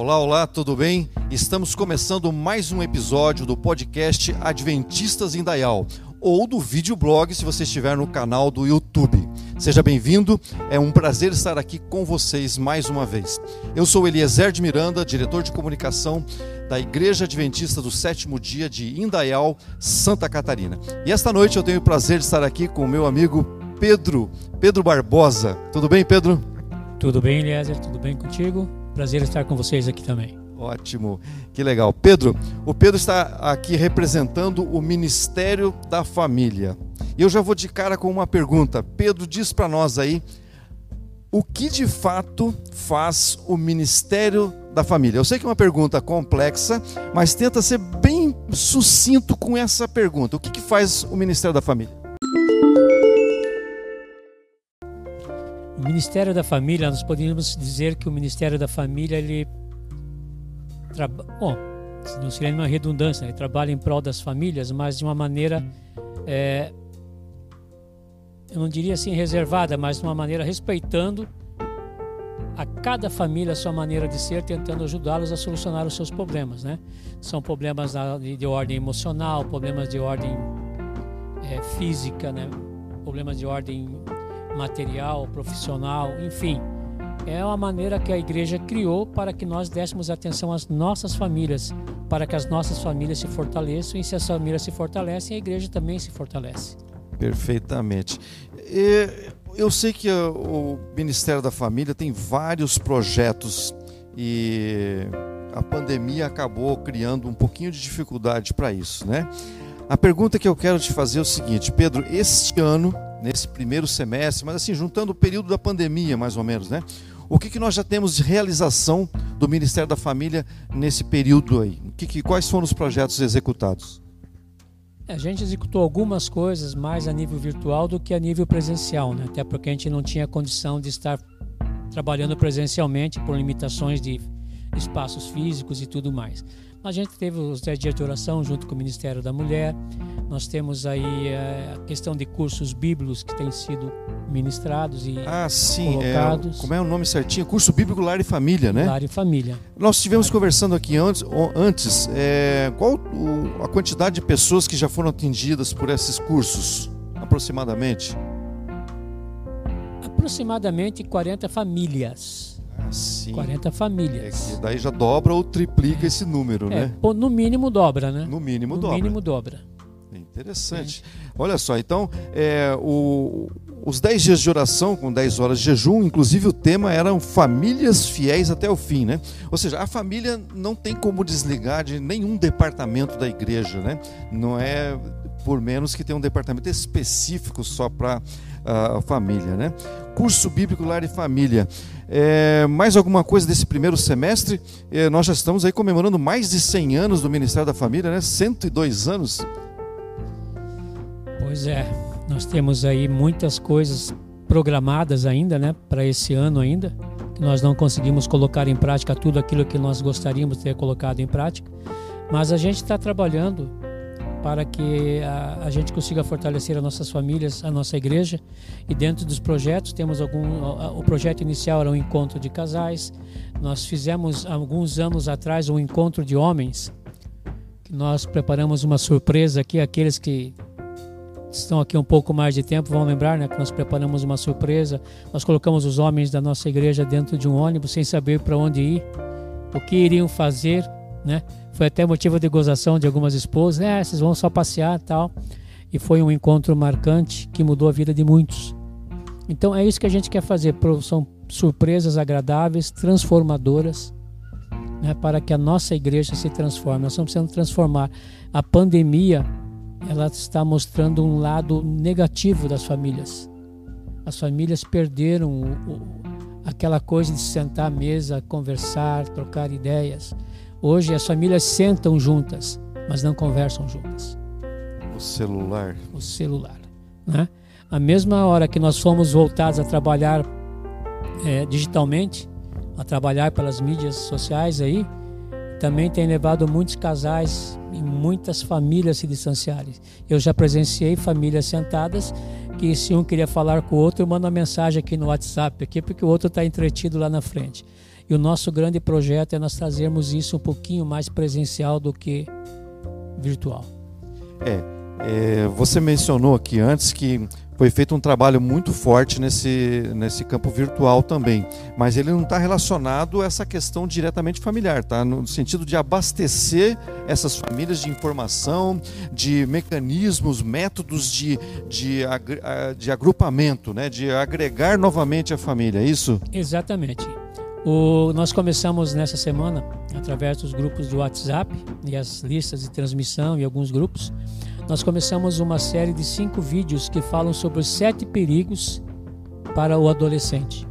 Olá, olá, tudo bem? Estamos começando mais um episódio do podcast Adventistas em Dayal, ou do videoblog se você estiver no canal do YouTube. Seja bem-vindo, é um prazer estar aqui com vocês mais uma vez. Eu sou Eliezer de Miranda, diretor de comunicação da Igreja Adventista do Sétimo Dia de Indaial, Santa Catarina. E esta noite eu tenho o prazer de estar aqui com o meu amigo Pedro, Pedro Barbosa. Tudo bem, Pedro? Tudo bem, Eliezer? Tudo bem contigo? Prazer estar com vocês aqui também. Ótimo, que legal. Pedro, o Pedro está aqui representando o Ministério da Família. E eu já vou de cara com uma pergunta. Pedro, diz para nós aí o que de fato faz o Ministério da Família? Eu sei que é uma pergunta complexa, mas tenta ser bem sucinto com essa pergunta. O que, que faz o Ministério da Família? Ministério da Família, nós podemos dizer que o Ministério da Família, ele. Bom, não seria uma redundância, ele trabalha em prol das famílias, mas de uma maneira. É, eu não diria assim reservada, mas de uma maneira respeitando a cada família a sua maneira de ser, tentando ajudá-los a solucionar os seus problemas, né? São problemas de, ordem emocional, problemas de ordem é, física, né? Problemas de ordem material, profissional, enfim. É uma maneira que a igreja criou para que nós dessemos atenção às nossas famílias, para que as nossas famílias se fortaleçam e se as famílias se fortalecem, a igreja também se fortalece. Perfeitamente. Eu sei que o Ministério da Família tem vários projetos e a pandemia acabou criando um pouquinho de dificuldade para isso, né? A pergunta que eu quero te fazer é o seguinte, Pedro, este ano nesse primeiro semestre, mas assim, juntando o período da pandemia, mais ou menos, né? O que, que nós já temos de realização do Ministério da Família nesse período aí? Que, que, quais foram os projetos executados? É, a gente executou algumas coisas mais a nível virtual do que a nível presencial, né? até porque a gente não tinha condição de estar trabalhando presencialmente por limitações de espaços físicos e tudo mais. A gente teve os 10 dias de oração junto com o Ministério da Mulher. Nós temos aí é, a questão de cursos bíblicos que têm sido ministrados e ah, sim, colocados. É, como é o nome certinho? Curso Bíblico Lar e Família, né? Lar e Família. Nós estivemos conversando aqui antes, antes é, qual o, a quantidade de pessoas que já foram atendidas por esses cursos, aproximadamente? Aproximadamente 40 famílias. Sim. 40 famílias. É daí já dobra ou triplica esse número, é, né? No mínimo dobra, né? No mínimo no dobra. No mínimo dobra. Interessante. Olha só, então, é, o, os 10 dias de oração com 10 horas de jejum, inclusive o tema eram famílias fiéis até o fim, né? Ou seja, a família não tem como desligar de nenhum departamento da igreja, né? Não é por menos que tem um departamento específico só para a família, né? Curso Bíblico Lar e Família. É, mais alguma coisa desse primeiro semestre? É, nós já estamos aí comemorando mais de 100 anos do Ministério da Família, né? 102 anos. Pois é, nós temos aí muitas coisas programadas ainda, né? Para esse ano ainda, que nós não conseguimos colocar em prática tudo aquilo que nós gostaríamos de ter colocado em prática, mas a gente está trabalhando para que a, a, gente consiga fortalecer as nossas famílias, a nossa igreja. E dentro dos projetos, temos algum. O projeto inicial era um encontro de casais. Nós fizemos, alguns anos atrás, um encontro de homens. Nós preparamos uma surpresa aqui, aqueles que estão aqui um pouco mais de tempo vão lembrar né, que nós preparamos uma surpresa. Nós colocamos os homens da nossa igreja dentro de um ônibus sem saber para onde ir, o que iriam fazer, né? Foi até motivo de gozação de algumas esposas, é, vocês vão só passear tal. E foi um encontro marcante que mudou a vida de muitos. Então é isso que a gente quer fazer, são surpresas agradáveis, transformadoras, né, para que a nossa igreja se transforme. Nós estamos precisando transformar. A pandemia, ela está mostrando um lado negativo das famílias. As famílias perderam o, o, aquela coisa de sentar à mesa, conversar, trocar ideias. Hoje as famílias sentam juntas, mas não conversam juntas. O celular. O celular. Né? A mesma hora que nós fomos voltados a trabalhar é, digitalmente, a trabalhar pelas mídias sociais aí, também tem levado muitos casais e muitas famílias a se distanciarem. Eu já presenciei famílias sentadas que se um queria falar com o outro, manda mensagem aqui no WhatsApp, aqui, porque o outro está entretido lá na frente. E o nosso grande projeto é nós trazermos isso um pouquinho mais presencial do que virtual. É, é você mencionou aqui antes que foi feito um trabalho muito forte nesse, nesse campo virtual também, mas ele não está relacionado a essa questão diretamente familiar, tá? No sentido de abastecer essas famílias de informação, de mecanismos, métodos de, de, de agrupamento, né? De agregar novamente a família, é isso? Exatamente. O, nós começamos nessa semana, através dos grupos de WhatsApp e as listas de transmissão e alguns grupos, nós começamos uma série de cinco vídeos que falam sobre os sete perigos para o adolescente.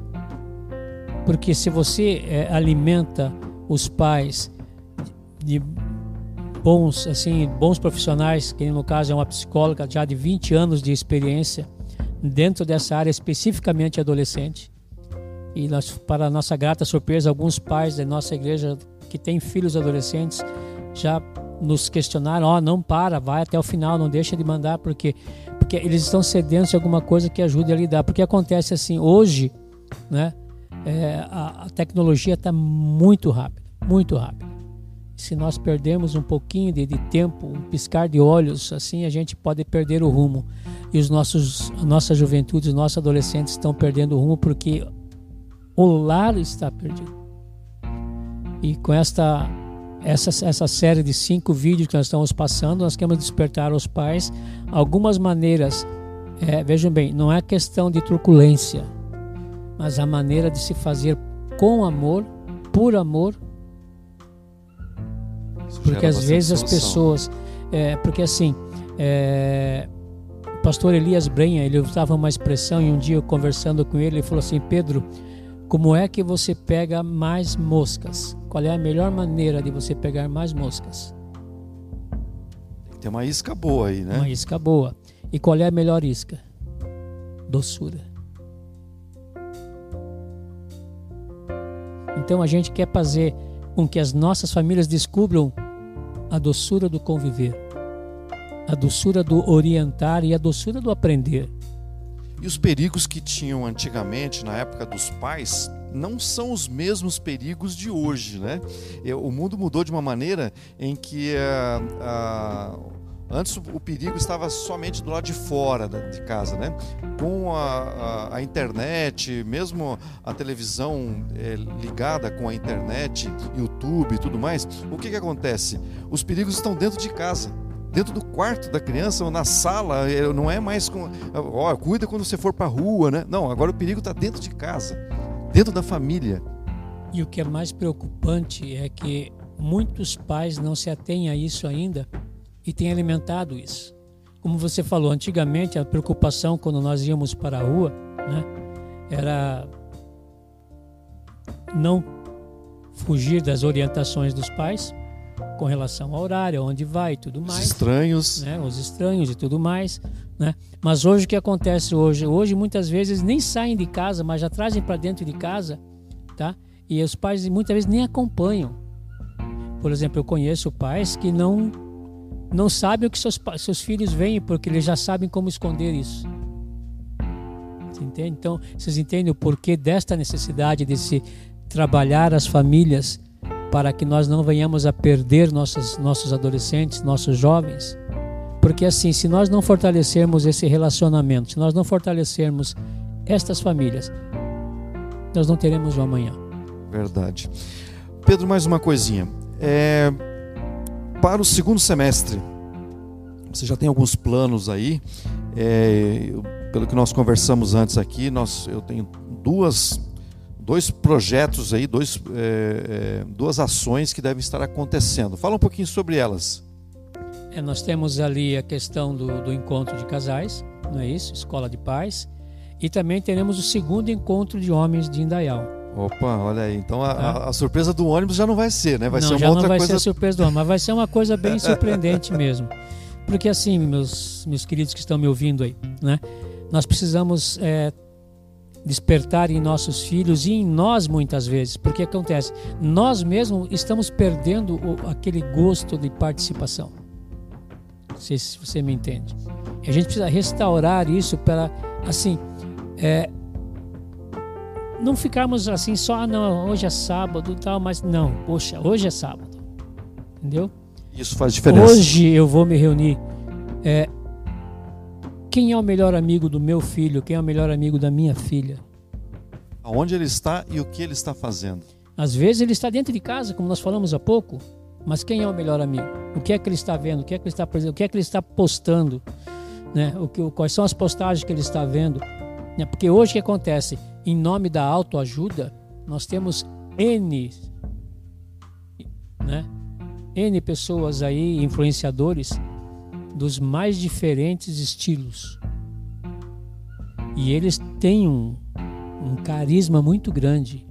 Porque se você é, alimenta os pais de bons, assim, bons profissionais, que no caso é uma psicóloga já de 20 anos de experiência dentro dessa área especificamente adolescente. E nós, para nossa grata surpresa, alguns pais da nossa igreja que têm filhos adolescentes já nos questionaram, ó, oh, não para, vai até o final, não deixa de mandar, porque porque eles estão sedentos de alguma coisa que ajude a lidar. Porque acontece assim, hoje, né, é, a, a, tecnologia está muito rápida, muito rápida. Se nós perdemos um pouquinho de, de, tempo, um piscar de olhos, assim a gente pode perder o rumo. E os nossos, a nossa juventude, os nossos adolescentes estão perdendo o rumo porque o lar está perdido. E com esta essa, essa série de cinco vídeos que nós estamos passando, nós queremos despertar aos pais algumas maneiras. É, vejam bem, não é questão de truculência, mas a maneira de se fazer com amor, por amor. Isso porque às vezes as pessoas. É, porque assim, é, o pastor Elias Brenha, ele usava uma expressão e um dia eu conversando com ele, ele falou assim: Pedro, como é que você pega mais moscas? Qual é a melhor maneira de você pegar mais moscas? Tem que ter uma isca boa aí, né? Uma isca boa. E qual é a melhor isca? Doçura. Então a gente quer fazer com que as nossas famílias descubram a doçura do conviver, a doçura do orientar e a doçura do aprender. E os perigos que tinham antigamente, na época dos pais, não são os mesmos perigos de hoje, né? O mundo mudou de uma maneira em que uh, uh, antes o perigo estava somente do lado de fora de casa, né? Com a, a, a internet, mesmo a televisão é, ligada com a internet, YouTube e tudo mais, o que, que acontece? Os perigos estão dentro de casa dentro do quarto da criança ou na sala, é, não é mais com, ó, cuida quando você for para a rua, né? Não, agora o perigo está dentro de casa, dentro da família. E o que é mais preocupante é que muitos pais não se atêm a isso ainda e têm alimentado isso. Como você falou, antigamente a preocupação quando nós íamos para a rua, né, era não fugir das orientações dos pais, com relação ao horário, onde vai e tudo mais. Os estranhos. Né? Os estranhos e tudo mais. Né? Mas hoje o que acontece hoje? Hoje muitas vezes nem saem de casa, mas já trazem para dentro de casa, tá? E os pais muitas vezes nem acompanham. Por exemplo, eu conheço pais que não não sabem o que seus, seus filhos veem, porque eles já sabem como esconder isso. Você entende? Então, vocês entendem o porquê desta necessidade de se trabalhar as famílias para que nós não venhamos a perder nossos, nossos adolescentes, nossos jovens. Porque assim, se nós não fortalecermos esse relacionamento, se nós não fortalecermos estas famílias, nós não teremos o amanhã. Verdade. Pedro, mais uma coisinha. É, para o segundo semestre, você já tem alguns planos aí. É, pelo que nós conversamos antes aqui, nós, eu tenho duas dois projetos aí, dois, é, é, duas ações que devem estar acontecendo. Fala um pouquinho sobre elas. É, nós temos ali a questão do, do, encontro de casais, não é isso? Escola de paz. E também teremos o segundo encontro de homens de Indaial. Opa, olha aí. Então a, tá? a, a, surpresa do ônibus já não vai ser, né? Vai não, ser uma já outra não vai coisa... ser surpresa do ônibus, mas vai ser uma coisa bem surpreendente mesmo. Porque assim, meus, meus queridos que estão me ouvindo aí, né? Nós precisamos é, despertar em nossos filhos e em nós muitas vezes, porque acontece, nós mesmos estamos perdendo o, aquele gosto de participação. Não sei se você me entende. A gente precisa restaurar isso para, assim, é, não ficarmos assim só, ah, não, hoje é sábado tal, mas não, poxa, hoje é sábado. Entendeu? Isso faz diferença. Hoje eu vou me reunir. É, quem é o melhor amigo do meu filho? Quem é o melhor amigo da minha filha? Aonde ele está e o que ele está fazendo? Às vezes ele está dentro de casa, como nós falamos há pouco, mas quem é o melhor amigo? O que é que ele está vendo? O que é que ele está o que é que ele está postando? Né? O que, quais são as postagens que ele está vendo? Né? Porque hoje o que acontece? Em nome da autoajuda, nós temos N, né? N pessoas aí, influenciadores, dos mais diferentes estilos. E eles têm um, um carisma muito grande.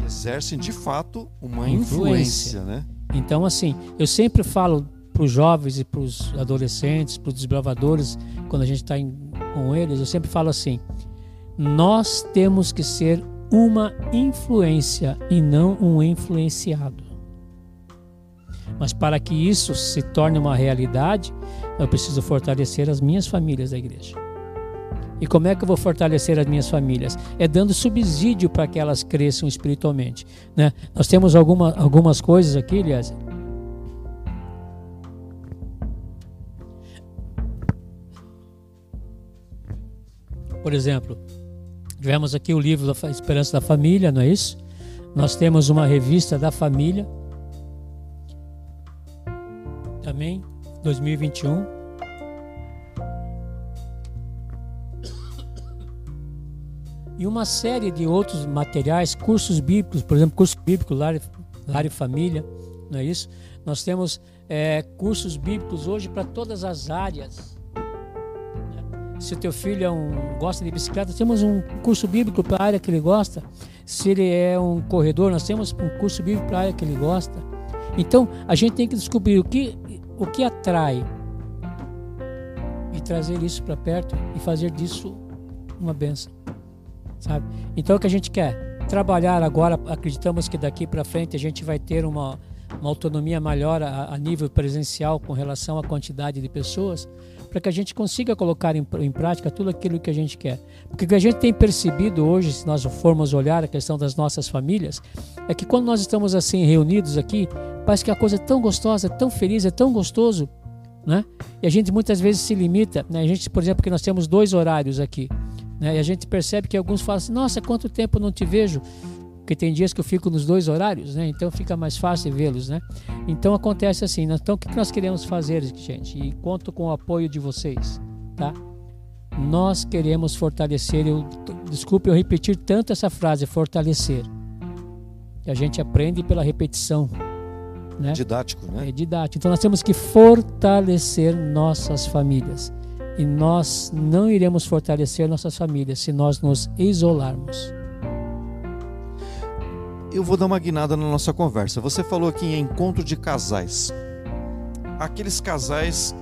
E exercem de fato uma influência, influência né? Então, assim, eu sempre falo para os jovens e para os adolescentes, para os desbravadores, quando a gente está com eles, eu sempre falo assim: nós temos que ser uma influência e não um influenciado. Mas para que isso se torne uma realidade, eu preciso fortalecer as minhas famílias da igreja. E como é que eu vou fortalecer as minhas famílias? É dando subsídio para que elas cresçam espiritualmente. Né? Nós temos alguma, algumas coisas aqui, aliás. Por exemplo, tivemos aqui o livro da Esperança da Família, não é isso? Nós temos uma revista da família, 2021. E uma série de outros materiais, cursos bíblicos, por exemplo, curso bíblico Lar, Lar e Família, não é isso? Nós temos é, cursos bíblicos hoje para todas as áreas. Né? Se o teu filho é um, gosta de bicicleta, temos um curso bíblico para a área que ele gosta. Se ele é um corredor, nós temos um curso bíblico para a área que ele gosta. Então, a gente tem que descobrir o que o que atrai e trazer isso para perto e fazer disso uma benção, sabe? Então o que a gente quer trabalhar agora, acreditamos que daqui para frente a gente vai ter uma, uma autonomia maior a, a, nível presencial com relação à quantidade de pessoas, para que a gente consiga colocar em, em, prática tudo aquilo que a gente quer. Porque o que a gente tem percebido hoje, se nós formos olhar a questão das nossas famílias, é que quando nós estamos assim reunidos aqui, Parece que a coisa é tão gostosa, é tão feliz, é tão gostoso, né? E a gente muitas vezes se limita, né? A gente, por exemplo, que nós temos dois horários aqui, né? E a gente percebe que alguns falam assim: "Nossa, quanto tempo não te vejo?" Porque tem dias que eu fico nos dois horários, né? Então fica mais fácil vê-los, né? Então acontece assim. Né? Então o que nós queremos fazer, gente? E conto com o apoio de vocês, tá? Nós queremos fortalecer. Eu, desculpe eu repetir tanto essa frase, fortalecer. Que a gente aprende pela repetição. Né? Didático, né? É didático. Então nós temos que fortalecer nossas famílias. E nós não iremos fortalecer nossas famílias se nós nos isolarmos. Eu vou dar uma guinada na nossa conversa. Você falou aqui em encontro de casais. Aqueles casais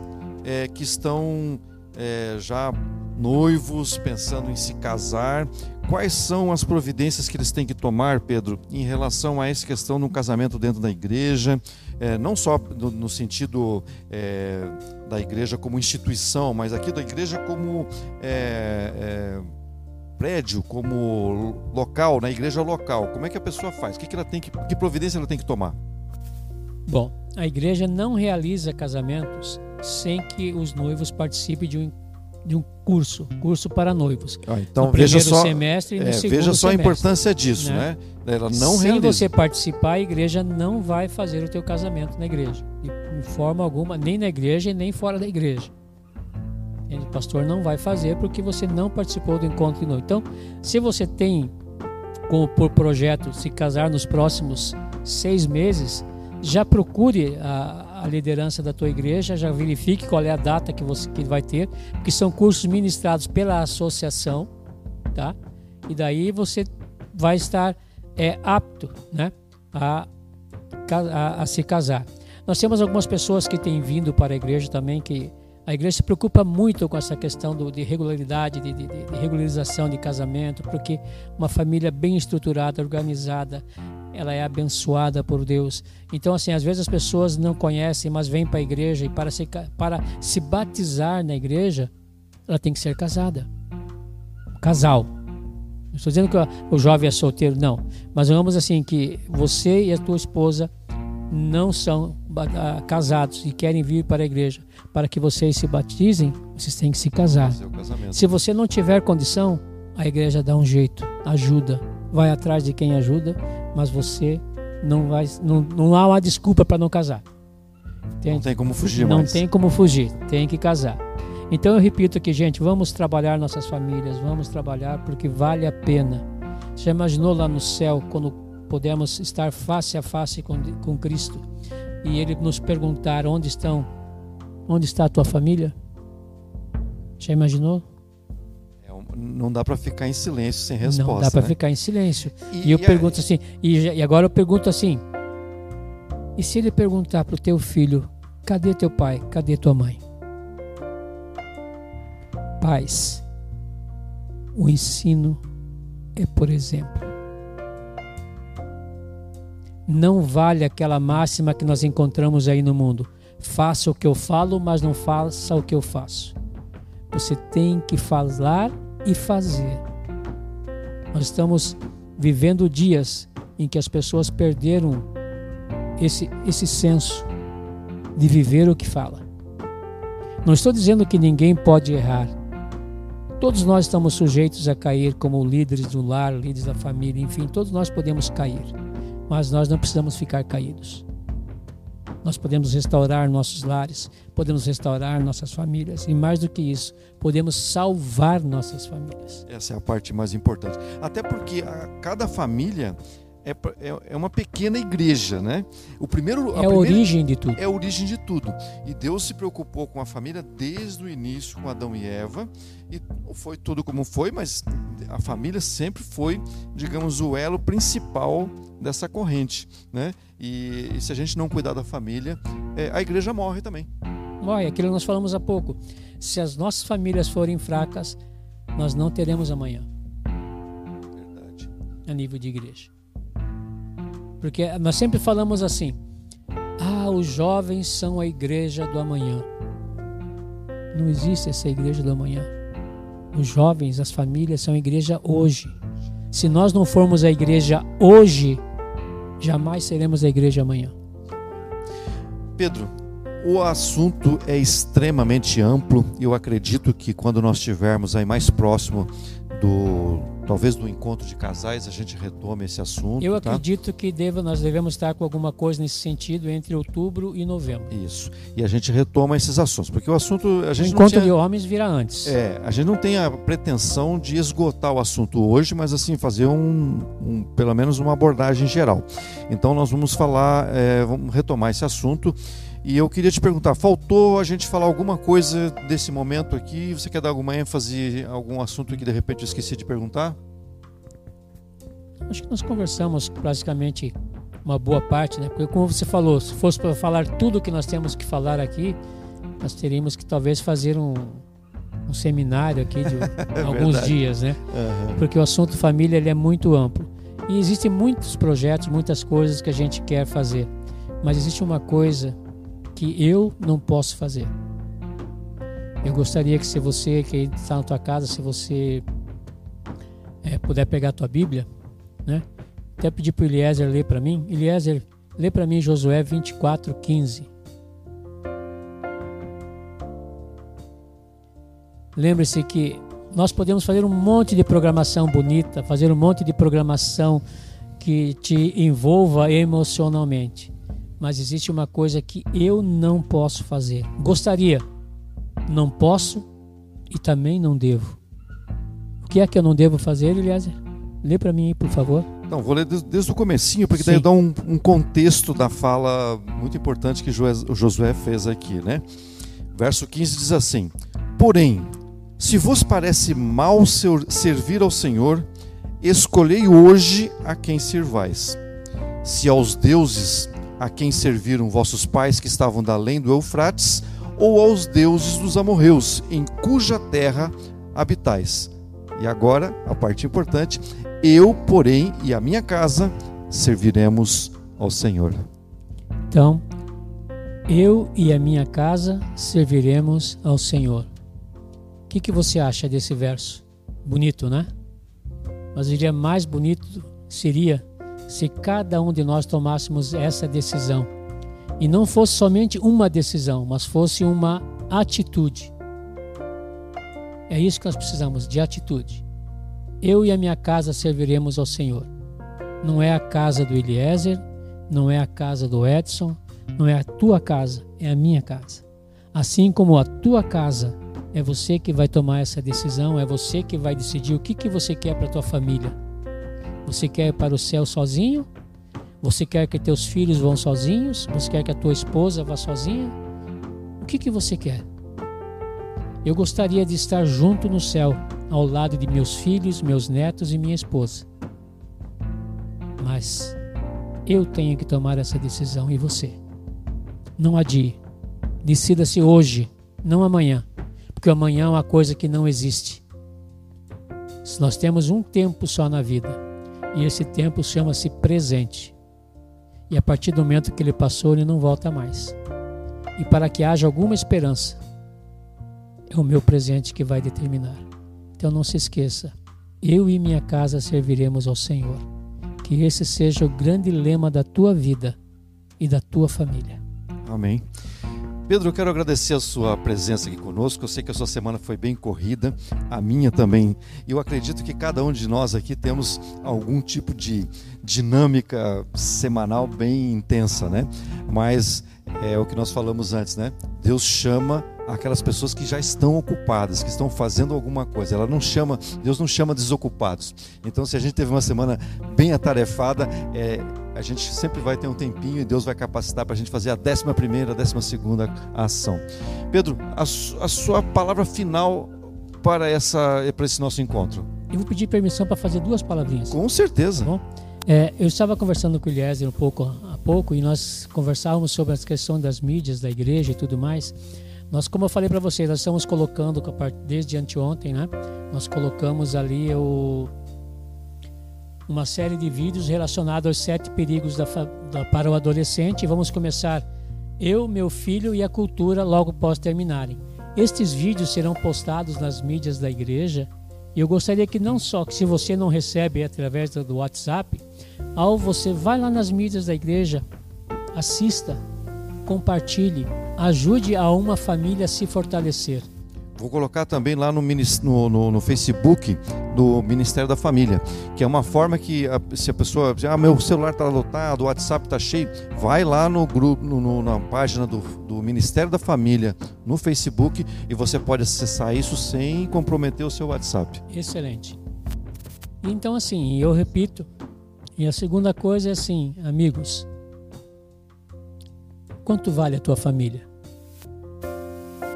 é, que estão é, já noivos, pensando em se casar, quais são as providências que eles têm que tomar, Pedro, em relação a essa questão no casamento dentro da igreja, é, não só no, no sentido é, da igreja como instituição, mas aqui da igreja como é, é prédio, como local, na igreja local. Como é que a pessoa faz? Que, que, ela tem que, que providência ela tem que tomar? Bom, a igreja não realiza casamentos sem que os noivos participem de um de um curso, curso para noivos. Ah, então no veja só, semestre e no é, segundo veja só semestre, a importância disso, né? né? Ela não Sem realiza. você participar, a igreja não vai fazer o teu casamento na igreja, de forma alguma, nem na igreja e nem fora da igreja. O pastor não vai fazer porque você não participou do encontro de noivo. Então, se você tem como por projeto se casar nos próximos seis meses, já procure a, a liderança da tua igreja, já verifique qual é a data que você que vai ter, porque são cursos ministrados pela associação, tá? E daí você vai estar é, apto, né, a, a, a se casar. Nós temos algumas pessoas que têm vindo para a igreja também que a igreja se preocupa muito com essa questão do, de regularidade, de, de, de, regularização de casamento, porque uma família bem estruturada, organizada, ela é abençoada por Deus. Então, assim, às vezes as pessoas não conhecem, mas vêm para a igreja e para se, para se batizar na igreja, ela tem que ser casada. Casal. Não estou dizendo que o jovem é solteiro, não. Mas vamos assim que você e a tua esposa não são casados e querem vir para a igreja para que vocês se batizem, vocês têm que se casar. Se você não tiver condição, a igreja dá um jeito, ajuda, vai atrás de quem ajuda, mas você não vai, não, não há uma desculpa para não casar. Entende? Não tem como fugir Não mais. tem como fugir, tem que casar. Então eu repito aqui, gente, vamos trabalhar nossas famílias, vamos trabalhar porque vale a pena. Você já imaginou lá no céu quando podemos estar face a face com, com Cristo e Ele nos perguntar onde estão, onde está a tua família? Já imaginou? É, não dá para ficar em silêncio sem resposta. Não dá para né? ficar em silêncio. E, e eu e pergunto a... assim, e, e agora eu pergunto assim: e se ele perguntar para o teu filho, cadê teu pai, cadê tua mãe? Pais, o ensino é por exemplo. Não vale aquela máxima que nós encontramos aí no mundo. Faça o que eu falo, mas não faça o que eu faço. Você tem que falar e fazer. Nós estamos vivendo dias em que as pessoas perderam esse, esse senso de viver o que fala. Não estou dizendo que ninguém pode errar, Todos nós estamos sujeitos a cair como líderes do lar, líderes da família, enfim, todos nós podemos cair, mas nós não precisamos ficar caídos. Nós podemos restaurar nossos lares, podemos restaurar nossas famílias e mais do que isso, podemos salvar nossas famílias. Essa é a parte mais importante. Até porque a, cada família é, é, é, uma pequena igreja, né? O primeiro a é a origem de tudo. É a origem de tudo. E Deus se preocupou com a família desde o início com Adão e Eva e foi tudo como foi, mas a família sempre foi, digamos, o elo principal dessa corrente, né? E, e se a gente não cuidar da família, é, a igreja morre também. Morre. Aquilo que nós falamos há pouco. Se as nossas famílias forem fracas, nós não teremos amanhã. Verdade. A nível de igreja. Porque nós sempre falamos assim: ah, os jovens são a igreja do amanhã. Não existe essa igreja do amanhã. Os jovens, as famílias são a igreja hoje. Se nós não formos a igreja hoje, jamais seremos a igreja amanhã. Pedro, o assunto é extremamente amplo e eu acredito que quando nós estivermos aí mais próximo do talvez do encontro de casais a gente retome esse assunto. Eu tá? acredito que deva, nós devemos estar com alguma coisa nesse sentido entre outubro e novembro. Isso. E a gente retoma esses assuntos, porque o assunto a gente o encontro tinha, de homens virá antes. É, a gente não tem a pretensão de esgotar o assunto hoje, mas assim fazer um, um pelo menos uma abordagem geral. Então nós vamos falar, é, vamos retomar esse assunto. E eu queria te perguntar, faltou a gente falar alguma coisa desse momento aqui? Você quer dar alguma ênfase, algum assunto que de repente eu esqueci de perguntar? Acho que nós conversamos praticamente uma boa parte, né? Porque como você falou, se fosse para falar tudo o que nós temos que falar aqui, nós teríamos que talvez fazer um, um seminário aqui de é alguns dias, né? Uhum. Porque o assunto família ele é muito amplo. E existem muitos projetos, muitas coisas que a gente quer fazer. Mas existe uma coisa que eu não posso fazer. Eu gostaria que se você que está na tua casa, se você é, puder pegar a tua Bíblia, né? Até pedir para o Eliezer ler para mim. Eliezer, lê para mim Josué 24, 15. Lembre-se que nós podemos fazer um monte de programação bonita, fazer um monte de programação que te envolva emocionalmente mas existe uma coisa que eu não posso fazer. Gostaria, não posso e também não devo. O que é que eu não devo fazer, Eliezer? Lê para mim aí, por favor. Não, vou ler desde, desde o comecinho, porque Sim. daí dá um, um, contexto da fala muito importante que Josué fez aqui, né? Verso 15 diz assim: Porém, se vos parece mal servir ao Senhor, escolhei hoje a quem servais. Se aos deuses a quem serviram vossos pais que estavam da além do Eufrates, ou aos deuses dos amorreus, em cuja terra habitais. E agora, a parte importante, eu, porém, e a minha casa serviremos ao Senhor. Então, eu e a minha casa serviremos ao Senhor. O que, que você acha desse verso? Bonito, né? Mas dia mais bonito seria se cada um de nós tomássemos essa decisão. E não fosse somente uma decisão, mas fosse uma atitude. É isso que nós precisamos, de atitude. Eu e a minha casa serviremos ao Senhor. Não é a casa do Eliezer, não é a casa do Edson, não é a tua casa, é a minha casa. Assim como a tua casa, é você que vai tomar essa decisão, é você que vai decidir o que, que você quer para a tua família. Você quer ir para o céu sozinho? Você quer que teus filhos vão sozinhos? Você quer que a tua esposa vá sozinha? O que, que você quer? Eu gostaria de estar junto no céu, ao lado de meus filhos, meus netos e minha esposa. Mas eu tenho que tomar essa decisão e você. Não adie. Decida-se hoje, não amanhã, porque amanhã é uma coisa que não existe. Nós temos um tempo só na vida e esse tempo chama-se presente. E a partir do momento que ele passou, ele não volta mais. E para que haja alguma esperança, é o meu presente que vai determinar. Então não se esqueça, eu e minha casa serviremos ao Senhor. Que esse seja o grande lema da tua vida e da tua família. Amém. Pedro, eu quero agradecer a sua presença aqui conosco. Eu sei que a sua semana foi bem corrida, a minha também. E eu acredito que cada um de nós aqui temos algum tipo de dinâmica semanal bem intensa, né? Mas é o que nós falamos antes, né? Deus chama aquelas pessoas que já estão ocupadas, que estão fazendo alguma coisa. Ela não chama, Deus não chama desocupados. Então, se a gente teve uma semana bem atarefada, é, a gente sempre vai ter um tempinho e Deus vai capacitar para a gente fazer a décima primeira, a décima segunda ação. Pedro, a, a sua palavra final para essa para esse nosso encontro. Eu vou pedir permissão para fazer duas palavrinhas. Com certeza. Tá é, eu estava conversando com o Eliezer um pouco há pouco e nós conversávamos sobre as questões das mídias da igreja e tudo mais. Nós, como eu falei para vocês, nós estamos colocando, desde anteontem, né? Nós colocamos ali o, uma série de vídeos relacionados aos sete perigos da, da, para o adolescente. Vamos começar eu, meu filho e a cultura logo após terminarem. Estes vídeos serão postados nas mídias da igreja. E eu gostaria que não só que se você não recebe através do WhatsApp, ao você vai lá nas mídias da igreja, assista, compartilhe, ajude a uma família a se fortalecer. Vou colocar também lá no, no, no, Facebook do Ministério da Família, que é uma forma que a, se a pessoa diz, ah, meu celular está lotado, o WhatsApp está cheio, vai lá no grupo, no, na página do, do Ministério da Família no Facebook e você pode acessar isso sem comprometer o seu WhatsApp. Excelente. Então assim, eu repito, e a segunda coisa é assim, amigos, quanto vale a tua família?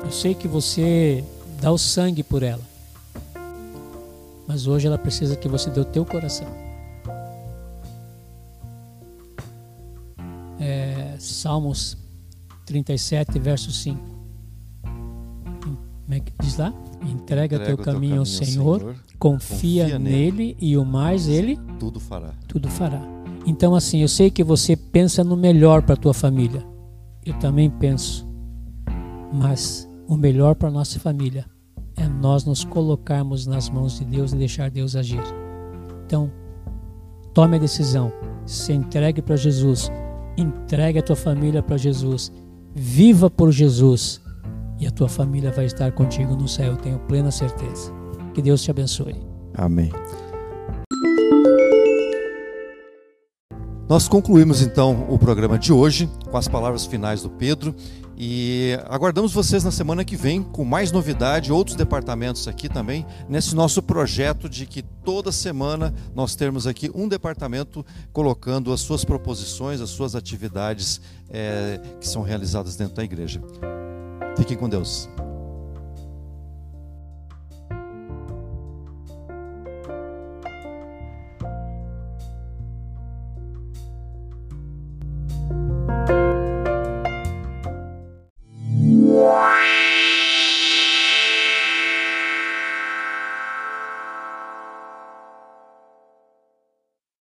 Eu sei que você dá o sangue por ela. Mas hoje ela precisa que você dê o teu coração. É, Salmos 37, verso 5. Como é que diz lá? Entrega, Entrega teu, caminho, caminho ao Senhor, Senhor confia, confia nele, nele e o mais ele tudo fará. Tudo fará. Então assim, eu sei que você pensa no melhor para tua família. Eu também penso. Mas o melhor para nossa família é nós nos colocarmos nas mãos de Deus e deixar Deus agir. Então, tome a decisão, se entregue para Jesus, entregue a tua família para Jesus, viva por Jesus e a tua família vai estar contigo no céu, eu tenho plena certeza. Que Deus te abençoe. Amém. Nós concluímos então o programa de hoje com as palavras finais do Pedro e aguardamos vocês na semana que vem com mais novidade, outros departamentos aqui também, nesse nosso projeto de que toda semana nós termos aqui um departamento colocando as suas proposições, as suas atividades é, que são realizadas dentro da igreja. Fiquem com Deus.